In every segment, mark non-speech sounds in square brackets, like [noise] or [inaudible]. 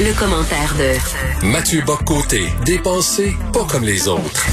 Le, commentaire de Mathieu Boccoté, dépensé pas comme les autres.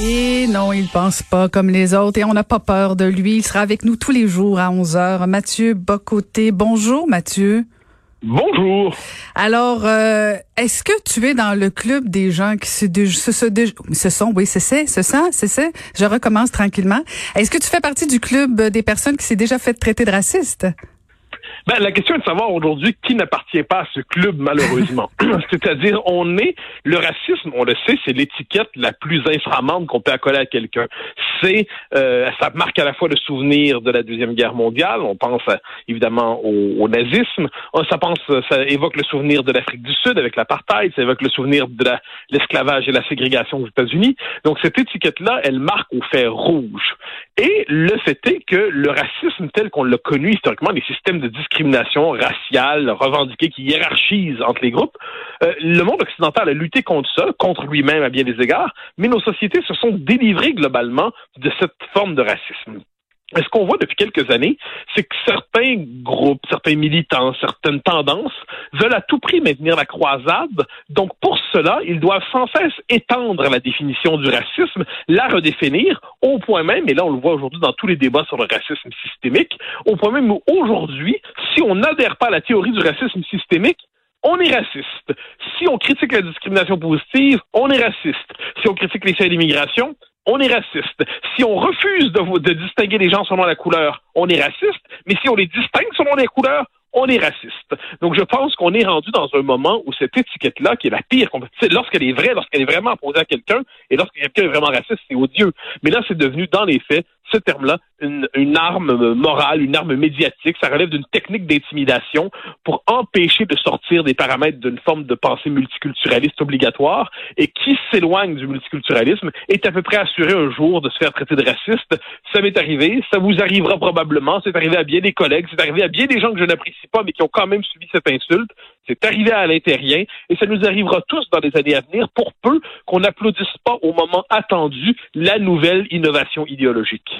Et non, il pense pas comme les autres et on n'a pas peur de lui. Il sera avec nous tous les jours à 11 heures. Mathieu Bocoté. Bonjour, Mathieu. Bonjour. Alors, euh, est-ce que tu es dans le club des gens qui se, se, se, sont, oui, c'est ça, c'est ça, c'est ça? Je recommence tranquillement. Est-ce que tu fais partie du club des personnes qui s'est déjà fait traiter de raciste? Ben, la question est de savoir aujourd'hui qui n'appartient pas à ce club, malheureusement. [laughs] [clears throat] C'est-à-dire, on est, le racisme, on le sait, c'est l'étiquette la plus infamante qu'on peut accoler à quelqu'un. C'est, euh, ça marque à la fois le souvenir de la Deuxième Guerre mondiale, on pense évidemment au, nazisme, ça pense, ça évoque le souvenir de l'Afrique du Sud avec l'apartheid, ça évoque le souvenir de l'esclavage et la ségrégation aux États-Unis. Donc, cette étiquette-là, elle marque au fer rouge. Et le fait est que le racisme tel qu'on l'a connu historiquement, les systèmes de discrimination raciale revendiquée qui hiérarchisent entre les groupes, euh, le monde occidental a lutté contre ça, contre lui-même à bien des égards, mais nos sociétés se sont délivrées globalement de cette forme de racisme. Ce qu'on voit depuis quelques années, c'est que certains groupes, certains militants, certaines tendances veulent à tout prix maintenir la croisade. Donc, pour cela, ils doivent sans cesse étendre la définition du racisme, la redéfinir, au point même, et là on le voit aujourd'hui dans tous les débats sur le racisme systémique, au point même où aujourd'hui, si on n'adhère pas à la théorie du racisme systémique, on est raciste. Si on critique la discrimination positive, on est raciste. Si on critique les faits d'immigration, on est raciste. Si on refuse de, distinguer les gens selon la couleur, on est raciste. Mais si on les distingue selon les couleurs, on est raciste. Donc, je pense qu'on est rendu dans un moment où cette étiquette-là, qui est la pire, lorsqu'elle est vraie, lorsqu'elle est vraiment posée à quelqu'un, et lorsque quelqu'un est vraiment raciste, c'est odieux. Mais là, c'est devenu, dans les faits, ce terme-là, une, une, arme morale, une arme médiatique. Ça relève d'une technique d'intimidation pour empêcher de sortir des paramètres d'une forme de pensée multiculturaliste obligatoire. Et qui s'éloigne du multiculturalisme est à peu près assuré un jour de se faire traiter de raciste. Ça m'est arrivé, ça vous arrivera probablement. C'est arrivé à bien des collègues, c'est arrivé à bien des gens que je n'apprécie pas, mais qui ont quand même subi cette insulte. C'est arrivé à l'intérieur et ça nous arrivera tous dans les années à venir pour peu qu'on n'applaudisse pas au moment attendu la nouvelle innovation idéologique.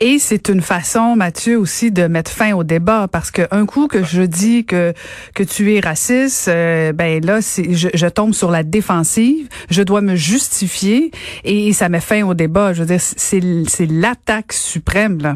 Et c'est une façon, Mathieu, aussi de mettre fin au débat parce que un coup que je dis que que tu es raciste, euh, ben là, je, tombe sur la défensive, je dois me justifier et ça met fin au débat. Je veux dire, c'est c'est l'attaque suprême là.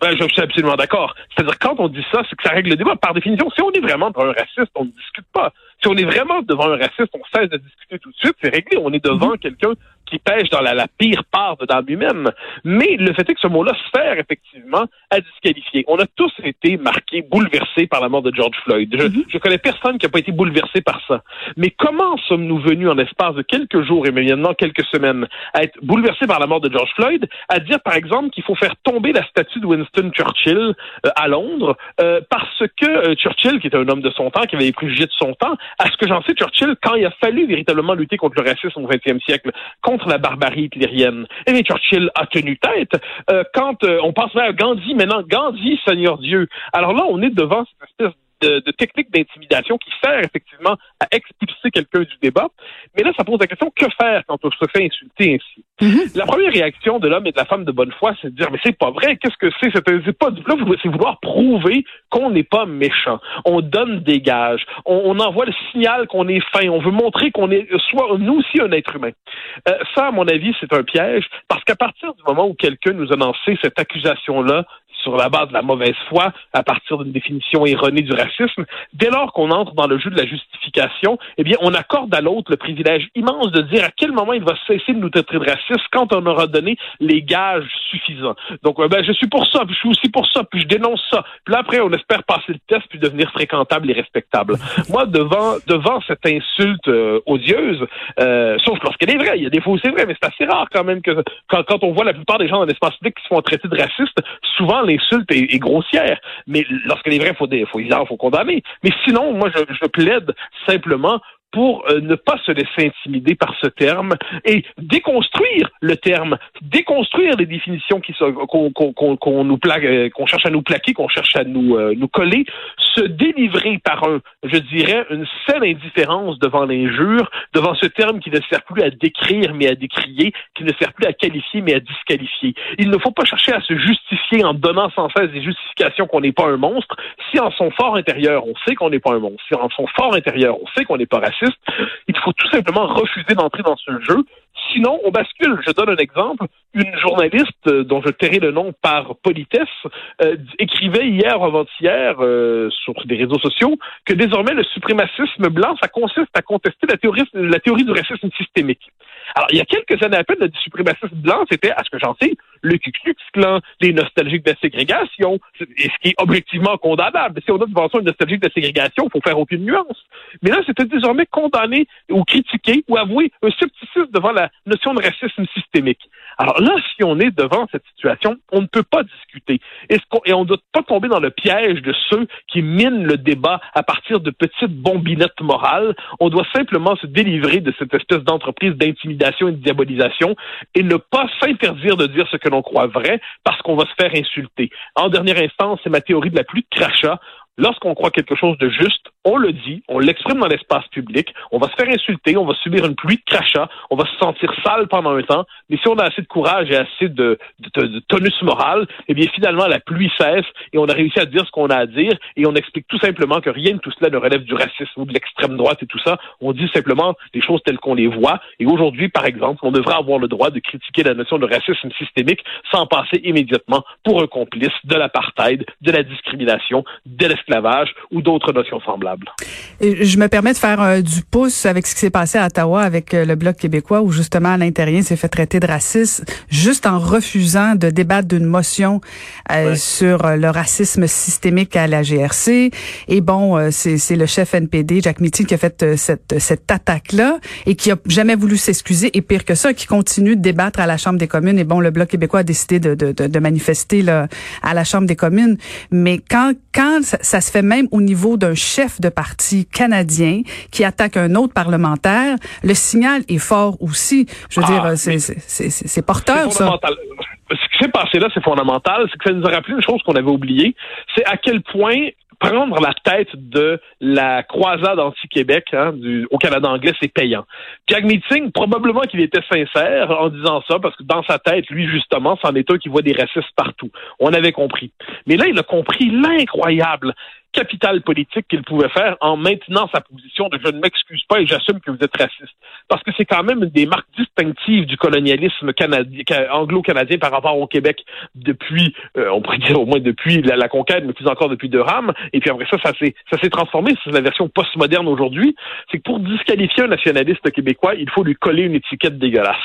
Ben, je suis absolument d'accord. C'est-à-dire, quand on dit ça, c'est que ça règle le débat. Par définition, si on est vraiment devant un raciste, on ne discute pas. Si on est vraiment devant un raciste, on cesse de discuter tout de suite, c'est réglé. On est devant mm-hmm. quelqu'un qui pêche dans la, pire part de l'âme humaine. Mais le fait est que ce mot-là sert effectivement à disqualifier. On a tous été marqués, bouleversés par la mort de George Floyd. Je, je connais personne qui n'a pas été bouleversé par ça. Mais comment sommes-nous venus en l'espace de quelques jours et maintenant quelques semaines à être bouleversés par la mort de George Floyd, à dire par exemple qu'il faut faire tomber la statue de Winston Churchill euh, à Londres euh, parce que euh, Churchill, qui était un homme de son temps, qui avait les préjugés de son temps, à ce que j'en sais, Churchill, quand il a fallu véritablement lutter contre le racisme au XXe siècle, contre la barbarie hitlérienne. Et Churchill a tenu tête. Euh, quand euh, on pense à Gandhi, maintenant, Gandhi, Seigneur Dieu. Alors là, on est devant cette espèce de, de technique d'intimidation qui sert effectivement à expulser quelqu'un du débat. Mais là, ça pose la question, que faire quand on se fait insulter ainsi? Mm-hmm. La première réaction de l'homme et de la femme de bonne foi, c'est de dire, mais c'est pas vrai, qu'est-ce que c'est? C'est pas du c'est vouloir prouver qu'on n'est pas méchant. On donne des gages. On, envoie le signal qu'on est fin. On veut montrer qu'on est soit nous aussi un être humain. Euh, ça, à mon avis, c'est un piège parce qu'à partir du moment où quelqu'un nous a lancé cette accusation-là sur la base de la mauvaise foi, à partir d'une définition erronée du racisme, dès lors qu'on entre dans le jeu de la justification, eh bien, on accorde à l'autre le privilège immense de dire à quel moment il va cesser de nous traiter de raciste quand on aura donné les gages suffisants. Donc, euh, ben, je suis pour ça, puis je suis aussi pour ça, puis je dénonce ça. Puis là, après, on espère passer le test puis devenir fréquentable et respectable. [laughs] Moi, devant devant cette insulte euh, odieuse, euh, sauf lorsqu'elle est vraie, il y a des fois où c'est vrai, mais c'est assez rare quand même que quand, quand on voit la plupart des gens dans l'espace public qui se font traiter de racistes, souvent l'insulte est, grossière. Mais lorsqu'elle est vraie, faut, faut, faut condamner. Mais sinon, moi, je plaide simplement pour euh, ne pas se laisser intimider par ce terme et déconstruire le terme, déconstruire les définitions qu'on nous plaque, euh, qu'on cherche à nous plaquer, qu'on cherche à nous euh, nous coller, se délivrer par un, je dirais, une saine indifférence devant l'injure, devant ce terme qui ne sert plus à décrire mais à décrier, qui ne sert plus à qualifier mais à disqualifier. Il ne faut pas chercher à se justifier en donnant sans cesse des justifications qu'on n'est pas un monstre. Si en son fort intérieur on sait qu'on n'est pas un monstre, si en son fort intérieur on sait qu'on n'est pas raciste il faut tout simplement refuser d'entrer dans ce jeu. Sinon, on bascule. Je donne un exemple. Une journaliste euh, dont je tairai le nom par politesse euh, écrivait hier avant-hier euh, sur des réseaux sociaux que désormais le suprémacisme blanc, ça consiste à contester la théorie du racisme systémique. Alors, il y a quelques années à peine, le suprémacisme blanc, c'était, à ce que j'en sais, le Ku Klux Klan, les nostalgiques de la ségrégation, et ce qui est objectivement condamnable. Si on a devant soi une nostalgique de la ségrégation, il faut faire aucune nuance. Mais là, c'était désormais condamné ou critiqué ou avoué un scepticisme devant la notion de racisme systémique. Alors là, si on est devant cette situation, on ne peut pas discuter. Et, et on ne doit pas tomber dans le piège de ceux qui minent le débat à partir de petites bombinettes morales. On doit simplement se délivrer de cette espèce d'entreprise d'intimidation et diabolisation et ne pas s'interdire de dire ce que l'on croit vrai parce qu'on va se faire insulter. En dernière instance, c'est ma théorie de la pluie de crachat. Lorsqu'on croit quelque chose de juste, on le dit, on l'exprime dans l'espace public, on va se faire insulter, on va subir une pluie de crachats, on va se sentir sale pendant un temps, mais si on a assez de courage et assez de, tonus moral, eh bien finalement la pluie cesse et on a réussi à dire ce qu'on a à dire et on explique tout simplement que rien de tout cela ne relève du racisme ou de l'extrême droite et tout ça. On dit simplement les choses telles qu'on les voit et aujourd'hui, par exemple, on devrait avoir le droit de critiquer la notion de racisme systémique sans passer immédiatement pour un complice de l'apartheid, de la discrimination, de l'esclavage ou d'autres notions semblables. Et je me permets de faire euh, du pouce avec ce qui s'est passé à Ottawa avec euh, le Bloc québécois où justement l'intérieur s'est fait traiter de raciste juste en refusant de débattre d'une motion euh, sur le racisme systémique à la GRC. Et bon, c'est le chef NPD, Jack Mitty, qui a fait cette, cette attaque-là et qui a jamais voulu s'excuser. Et pire que ça, qui continue de débattre à la Chambre des communes. Et bon, le Bloc québécois a décidé de, de, de, manifester là, à la Chambre des communes. Mais quand, quand ça, ça se fait même au niveau d'un chef de parti canadien qui attaque un autre parlementaire, le signal est fort aussi. Je veux dire, ah, c'est porteur, ça. Ce qui s'est passé là, c'est fondamental. C'est que ça nous a rappelé une chose qu'on avait oubliée. C'est à quel point prendre la tête de la croisade anti-Québec hein, au Canada anglais, c'est payant. Jack Meeting, probablement qu'il était sincère en disant ça, parce que dans sa tête, lui, justement, c'en est un qui voit des racistes partout. On avait compris. Mais là, il a compris l'incroyable capital politique qu'il pouvait faire en maintenant sa position de je ne m'excuse pas et j'assume que vous êtes raciste. Parce que c'est quand même une des marques distinctives du colonialisme canadien, anglo-canadien par rapport au Québec depuis, euh, on pourrait dire au moins depuis la, conquête, mais plus encore depuis Durham. Et puis après ça, ça s'est, ça s'est transformé. C'est la version postmoderne aujourd'hui. C'est que pour disqualifier un nationaliste québécois, il faut lui coller une étiquette dégueulasse.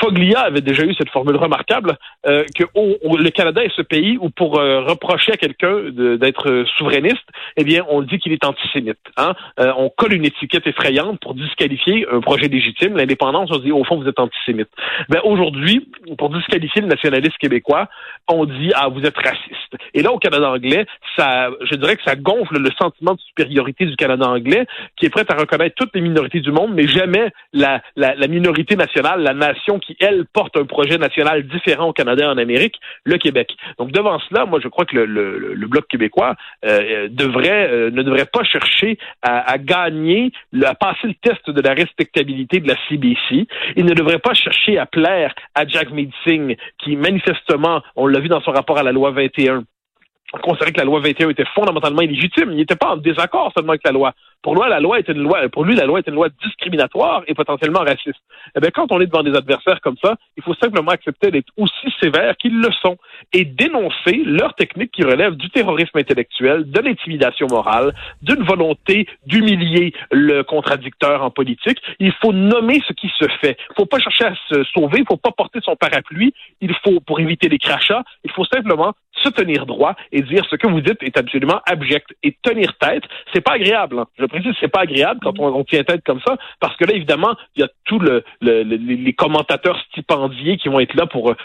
Foglia avait déjà eu cette formule remarquable euh, que le Canada est ce pays où pour euh, reprocher à quelqu'un d'être souverainiste, eh bien, on dit qu'il est antisémite. Hein? Euh, on colle une étiquette effrayante pour disqualifier un projet légitime. L'indépendance, on dit, au fond, vous êtes antisémite. Ben, aujourd'hui, pour disqualifier le nationaliste québécois, on dit, ah, vous êtes raciste. Et là, au Canada anglais, ça, je dirais que ça gonfle le sentiment de supériorité du Canada anglais, qui est prêt à reconnaître toutes les minorités du monde, mais jamais la, la, la minorité nationale, la nation qui, elle, porte un projet national différent au Canada et en Amérique, le Québec. Donc, devant cela, moi, je crois que le, le, le Bloc québécois euh, devrait, euh, ne devrait pas chercher à, gagner, à passer le test de la respectabilité de la CBC. Il ne devrait pas chercher à plaire à Jack Singh, qui manifestement, on l'a vu dans son rapport à la loi 21, considérait que la loi 21 était fondamentalement illégitime. Il n'était pas en désaccord seulement avec la loi. Pour lui, la loi est une loi, pour lui, la loi est une loi discriminatoire et potentiellement raciste. Eh bien, quand on est devant des adversaires comme ça, il faut simplement accepter d'être aussi sévère qu'ils le sont et dénoncer leurs techniques qui relèvent du terrorisme intellectuel, de l'intimidation morale, d'une volonté d'humilier le contradicteur en politique. Il faut nommer ce qui se fait. Il faut pas chercher à se sauver, il faut pas porter son parapluie. Il faut, pour éviter les crachats, il faut simplement se tenir droit et dire ce que vous dites est absolument abject. Et tenir tête, c'est pas agréable. Hein. C'est pas agréable quand on, on, tient tête comme ça, parce que là, évidemment, il y a tous le, le, les commentateurs stipendiés qui vont être là pour euh,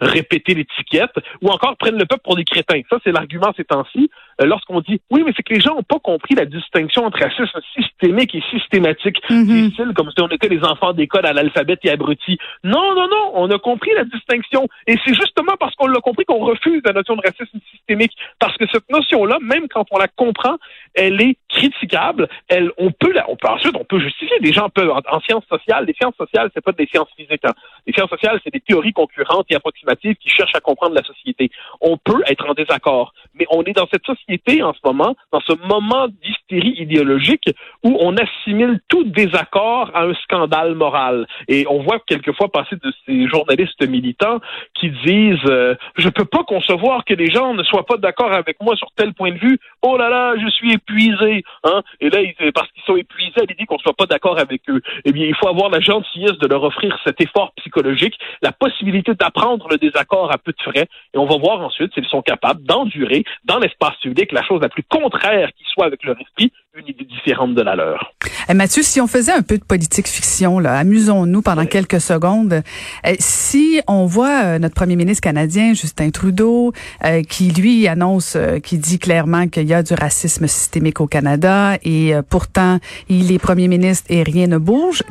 répéter l'étiquette, ou encore prennent le peuple pour des crétins. Ça, c'est l'argument ces temps-ci. Euh, lorsqu'on dit oui, mais c'est que les gens n'ont pas compris la distinction entre racisme systémique et systématique. Mm C'est comme si on était les enfants d'école à l'alphabet et abrutis. Non, non, non, on a compris la distinction. Et c'est justement parce qu'on l'a compris qu'on refuse la notion de racisme systémique. Parce que cette notion-là, même quand on la comprend, elle est critiquable. Elle, on peut on peut ensuite, on peut justifier. Des gens peuvent, en, sciences sociales, les sciences sociales, c'est pas des sciences physiques. Hein. Les sciences sociales, c'est des théories concurrentes et approximatives qui cherchent à comprendre la société. On peut être en désaccord, mais on est dans cette société en ce moment, dans ce moment d'hystérie idéologique où on assimile tout désaccord à un scandale moral. Et on voit quelquefois passer de ces journalistes militants qui disent euh, je peux pas concevoir que les gens ne soient pas d'accord avec moi sur tel point de vue. Oh là là, je suis épuisé. Hein? Et là, parce qu'ils sont épuisés à l'idée qu'on soit pas d'accord avec eux. Eh bien, il faut avoir la gentillesse de leur offrir cet effort psychologique, la possibilité d'apprendre le désaccord à peu de frais. Et on va voir ensuite s'ils sont capables d'endurer dans l'espace public la chose la plus contraire qui soit avec leur esprit, une idée différente de la leur. Eh, Mathieu, si on faisait un peu de politique fiction, là, amusons-nous pendant quelques secondes. Eh, si on voit euh, notre premier ministre canadien, Justin Trudeau, euh, qui lui annonce, euh, qui dit clairement qu'il y a du racisme systémique au Canada et pourtant il est premier ministre et rien ne bouge.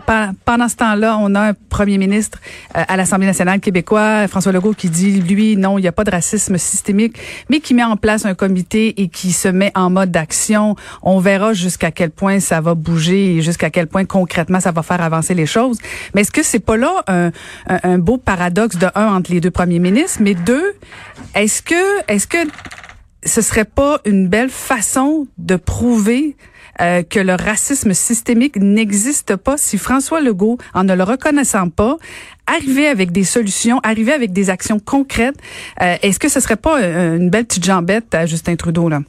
pendant ce temps-là, on a un premier ministre à l'Assemblée nationale québécois, François Legault, qui dit lui non, il n'y a pas de racisme systémique, mais qui met en place un comité et qui se met en mode d'action. On verra jusqu'à quel point ça va bouger et jusqu'à quel point concrètement ça va faire avancer les choses. Mais est-ce que c'est pas là un, un, beau paradoxe de un entre les deux premiers ministres, mais deux, est-ce que est-ce que ce serait pas une belle façon de prouver euh, que le racisme systémique n'existe pas si François Legault, en ne le reconnaissant pas, arrivait avec des solutions, arrivait avec des actions concrètes. Euh, est-ce que ce serait pas euh, une belle petite jambette à Justin Trudeau là?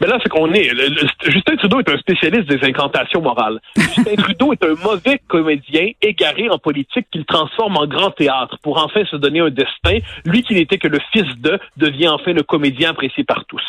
Mais là, c'est qu'on est. Justin Trudeau est un spécialiste des incantations morales. Justin [laughs] Trudeau est un mauvais comédien égaré en politique qu'il transforme en grand théâtre pour enfin se donner un destin. Lui qui n'était que le fils de devient enfin le comédien apprécié par tous.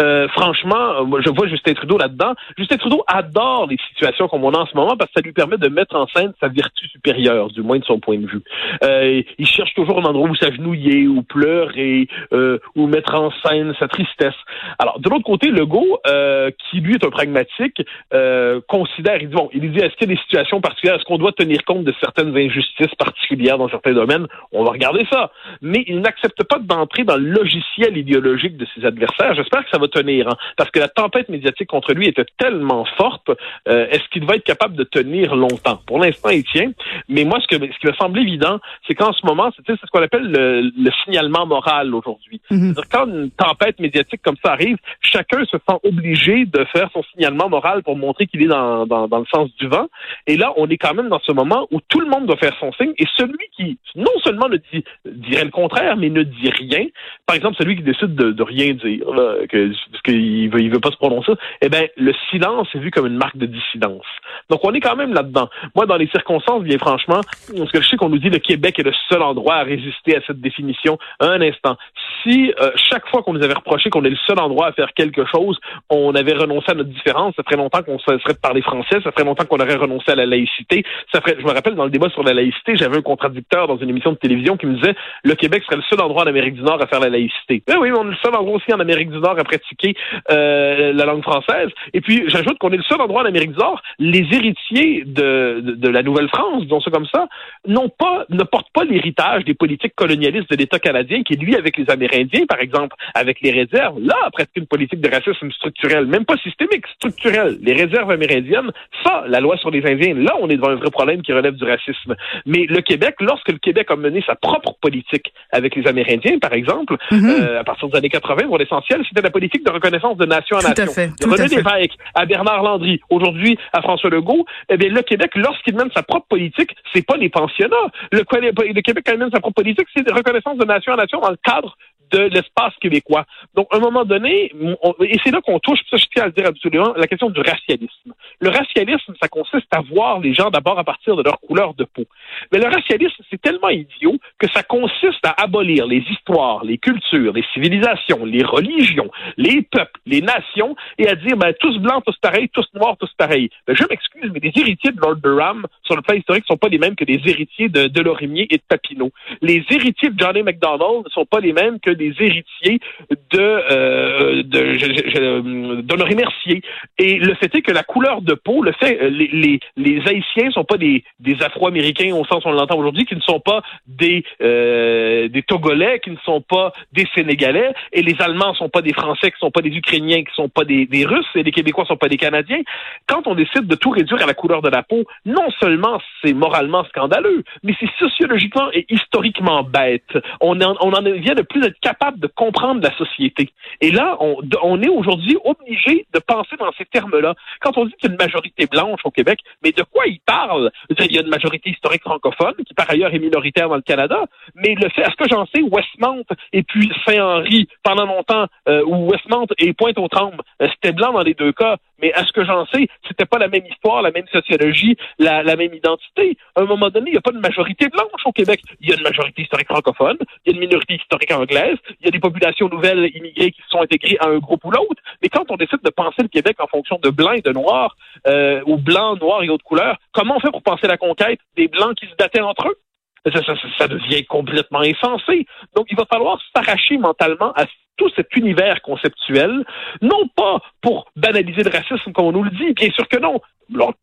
Euh, franchement, moi, je vois Justin Trudeau là-dedans. Justin Trudeau adore les situations comme on a en ce moment parce que ça lui permet de mettre en scène sa vertu supérieure, du moins de son point de vue. Euh, il cherche toujours un endroit où s'agenouiller, ou pleurer, euh, ou mettre en scène sa tristesse. Alors, de l'autre côté, Legault, euh, qui lui est un pragmatique, euh, considère, il dit, bon, il dit, est-ce qu'il y a des situations particulières, est-ce qu'on doit tenir compte de certaines injustices particulières dans certains domaines? On va regarder ça. Mais il n'accepte pas d'entrer dans le logiciel idéologique de ses adversaires. J'espère que ça va tenir, hein, parce que la tempête médiatique contre lui était tellement forte. Euh, est-ce qu'il va être capable de tenir longtemps? Pour l'instant, il tient. Mais moi, ce, que, ce qui me semble évident, c'est qu'en ce moment, c'est ce qu'on appelle le, signalement moral aujourd'hui. Mm-hmm. Quand une tempête médiatique comme ça arrive, chacun se sent obligé de faire son signalement moral pour montrer qu'il est dans, dans, le sens du vent. Et là, on est quand même dans ce moment où tout le monde doit faire son signe. Et celui qui, non seulement ne dit, dirait le contraire, mais ne dit rien, par exemple, celui qui décide de, rien dire, que, parce qu'il veut, il veut pas se prononcer, eh bien, le silence est vu comme une marque de dissidence. Donc, on est quand même là-dedans. Moi, dans les circonstances, bien franchement, parce que je sais qu'on nous dit le Québec est le seul endroit à résister à cette définition. Un instant. Si euh, chaque fois qu'on nous avait reproché qu'on est le seul endroit à faire quelque chose, on avait renoncé à notre différence. Ça ferait longtemps qu'on serait de parler français. Ça ferait longtemps qu'on aurait renoncé à la laïcité. Ça ferait, je me rappelle, dans le débat sur la laïcité, j'avais un contradicteur dans une émission de télévision qui me disait le Québec serait le seul endroit en Amérique du Nord à faire la laïcité. Eh oui, on est le seul endroit aussi en Amérique du Nord à pratiquer euh, la langue française. Et puis, j'ajoute qu'on est le seul endroit en Amérique du Nord, les héritiers de, de, la Nouvelle-France, disons ça comme ça, n'ont pas, ne portent pas l'héritage des politiques colonialistes de l'État canadien qui, lui, avec les Amérindiens, par exemple, avec les réserves, là, presque une politique de racisme structurel, même pas systémique, structurel. Les réserves amérindiennes, ça, la loi sur les Indiens, là, on est devant un vrai problème qui relève du racisme. Mais le Québec, lorsque le Québec a mené sa propre politique avec les Amérindiens, par exemple, mhm. euh, à partir des années 80, pour l'essentiel, c'était la politique de reconnaissance de nation en nation. À fait, de René Lévesque à Bernard Landry, aujourd'hui à François Legault, eh bien, le Québec, lorsqu'il mène sa propre politique, c'est pas les pensionnats. Le, le Québec, quand il mène sa propre politique, c'est de reconnaissance de nation en nation dans le cadre de l'espace québécois. Donc, à un moment donné, et c'est là qu'on touche, ça je tiens à le dire absolument, la question du racialisme. Le racialisme, ça consiste à voir les gens d'abord à partir de leur couleur de peau. Mais le racialisme, c'est tellement idiot que ça consiste à abolir les histoires, les cultures, les civilisations, les religions, les peuples, les nations, et à dire, ben, tous blancs, tous pareils, tous noirs, tous pareils. Ben, je m'excuse, mais les héritiers de Lord Durham, sur le plan historique, sont pas les mêmes que les héritiers de, de Lorimier et de Papineau. Les héritiers de Johnny MacDonald ne sont pas les mêmes que des héritiers de, euh, de Mercier. Et le fait est que la couleur de peau, le fait, euh, les, les, les Haïtiens sont pas des, des Afro-Américains au sens où on l'entend aujourd'hui, qui ne sont pas des, euh, des Togolais, qui ne sont pas des Sénégalais, et les Allemands sont pas des Français, qui sont pas des Ukrainiens, qui sont pas des, des Russes, et les Québécois sont pas des Canadiens. Quand on décide de tout réduire à la couleur de la peau, non seulement c'est moralement scandaleux, mais c'est sociologiquement et historiquement bête. On en, on en vient de plus être capable de comprendre la société. Et là, on, est aujourd'hui obligé de penser dans ces termes-là. Quand on dit qu'il y a une majorité blanche au Québec, mais de quoi il parle? Il y a une majorité historique francophone, qui par ailleurs est minoritaire dans le Canada, mais le fait, est-ce que j'en sais, Westmount et puis Saint-Henri, pendant longtemps, euh, ou Westmount et Pointe-aux-Trembles, euh, c'était blanc dans les deux cas, mais à ce que j'en sais, c'était pas la même histoire, la même sociologie, la, même identité. À un moment donné, il n'y a pas de majorité blanche au Québec. Il y a une majorité historique francophone, il y a une minorité historique anglaise, il y a des populations nouvelles immigrées qui sont intégrées à un groupe ou l'autre. Mais quand on décide de penser le Québec en fonction de blanc et de noir, euh, ou blanc, noir et autres couleurs, comment on fait pour penser la conquête des blancs qui se battaient entre eux? Ça, devient complètement insensé. Donc, il va falloir s'arracher mentalement à tout cet univers conceptuel, non pas pour banaliser le racisme comme on nous le dit, bien sûr que non,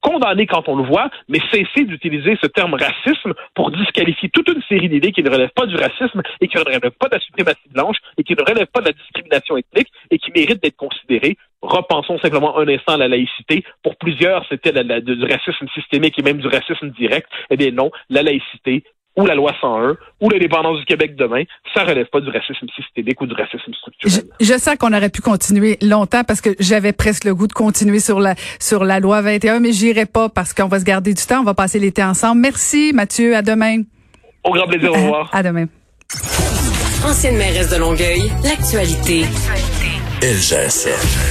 condamner quand on le voit, mais cesser d'utiliser ce terme racisme pour disqualifier toute une série d'idées qui ne relèvent pas du racisme et qui ne relèvent pas de la suprématie blanche et qui ne relèvent pas de la discrimination ethnique et qui méritent d'être considérées. Repensons simplement un instant à la laïcité. Pour plusieurs, c'était du racisme systémique et même du racisme direct. Eh bien non, la laïcité, ou la loi 101 ou l'indépendance du Québec demain, ça relève pas du racisme systémique ou du racisme structurel. Je, je sais qu'on aurait pu continuer longtemps parce que j'avais presque le goût de continuer sur la sur la loi 21, mais j'irai pas parce qu'on va se garder du temps, on va passer l'été ensemble. Merci Mathieu, à demain. Au grand plaisir, au revoir. [laughs] À demain. Ancienne mairesse de Longueuil, l'actualité. Elle